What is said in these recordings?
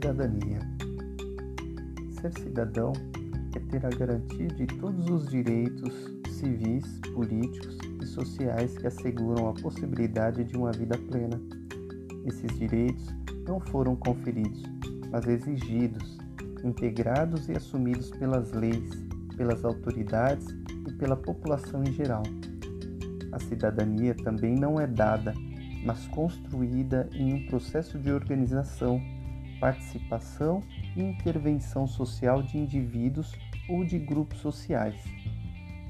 Cidadania. Ser cidadão é ter a garantia de todos os direitos civis, políticos e sociais que asseguram a possibilidade de uma vida plena. Esses direitos não foram conferidos, mas exigidos, integrados e assumidos pelas leis, pelas autoridades e pela população em geral. A cidadania também não é dada mas construída em um processo de organização, participação e intervenção social de indivíduos ou de grupos sociais.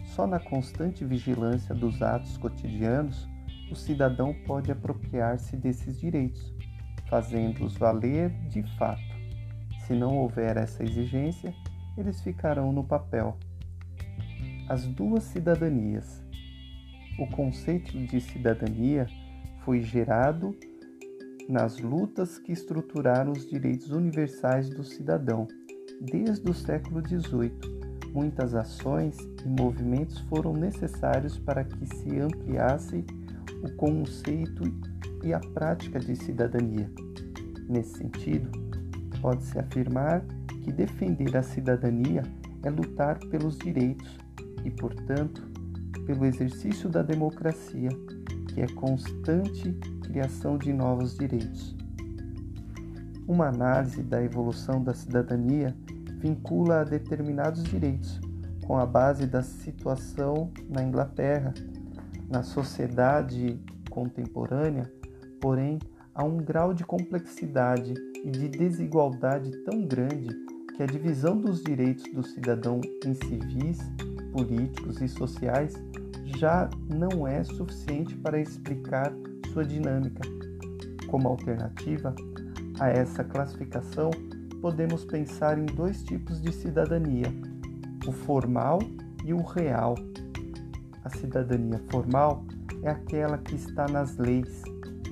Só na constante vigilância dos atos cotidianos o cidadão pode apropriar-se desses direitos, fazendo-os valer de fato. Se não houver essa exigência, eles ficarão no papel. As duas cidadanias. O conceito de cidadania foi gerado nas lutas que estruturaram os direitos universais do cidadão. Desde o século XVIII, muitas ações e movimentos foram necessários para que se ampliasse o conceito e a prática de cidadania. Nesse sentido, pode-se afirmar que defender a cidadania é lutar pelos direitos e, portanto, pelo exercício da democracia que é constante criação de novos direitos. Uma análise da evolução da cidadania vincula a determinados direitos com a base da situação na Inglaterra. Na sociedade contemporânea, porém, há um grau de complexidade e de desigualdade tão grande que a divisão dos direitos do cidadão em civis, políticos e sociais já não é suficiente para explicar sua dinâmica. Como alternativa a essa classificação, podemos pensar em dois tipos de cidadania: o formal e o real. A cidadania formal é aquela que está nas leis,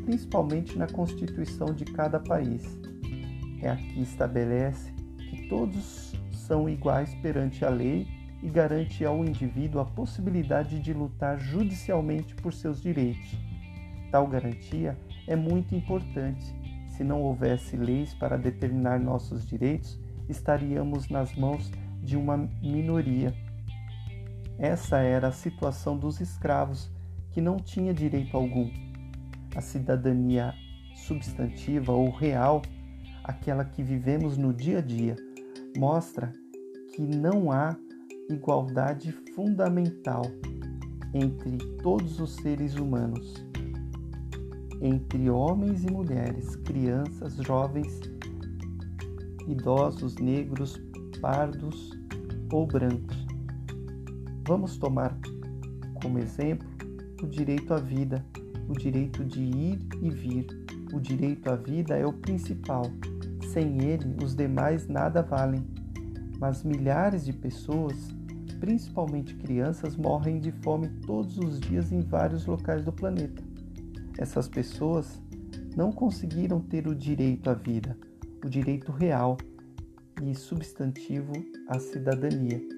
principalmente na Constituição de cada país. É a que estabelece que todos são iguais perante a lei e garante ao indivíduo a possibilidade de lutar judicialmente por seus direitos. Tal garantia é muito importante. Se não houvesse leis para determinar nossos direitos, estaríamos nas mãos de uma minoria. Essa era a situação dos escravos, que não tinha direito algum. A cidadania substantiva ou real, aquela que vivemos no dia a dia, mostra que não há igualdade fundamental entre todos os seres humanos, entre homens e mulheres, crianças, jovens, idosos, negros, pardos ou brancos. Vamos tomar como exemplo o direito à vida, o direito de ir e vir. O direito à vida é o principal. Sem ele, os demais nada valem. Mas milhares de pessoas principalmente crianças, morrem de fome todos os dias em vários locais do planeta. Essas pessoas não conseguiram ter o direito à vida, o direito real e substantivo à cidadania.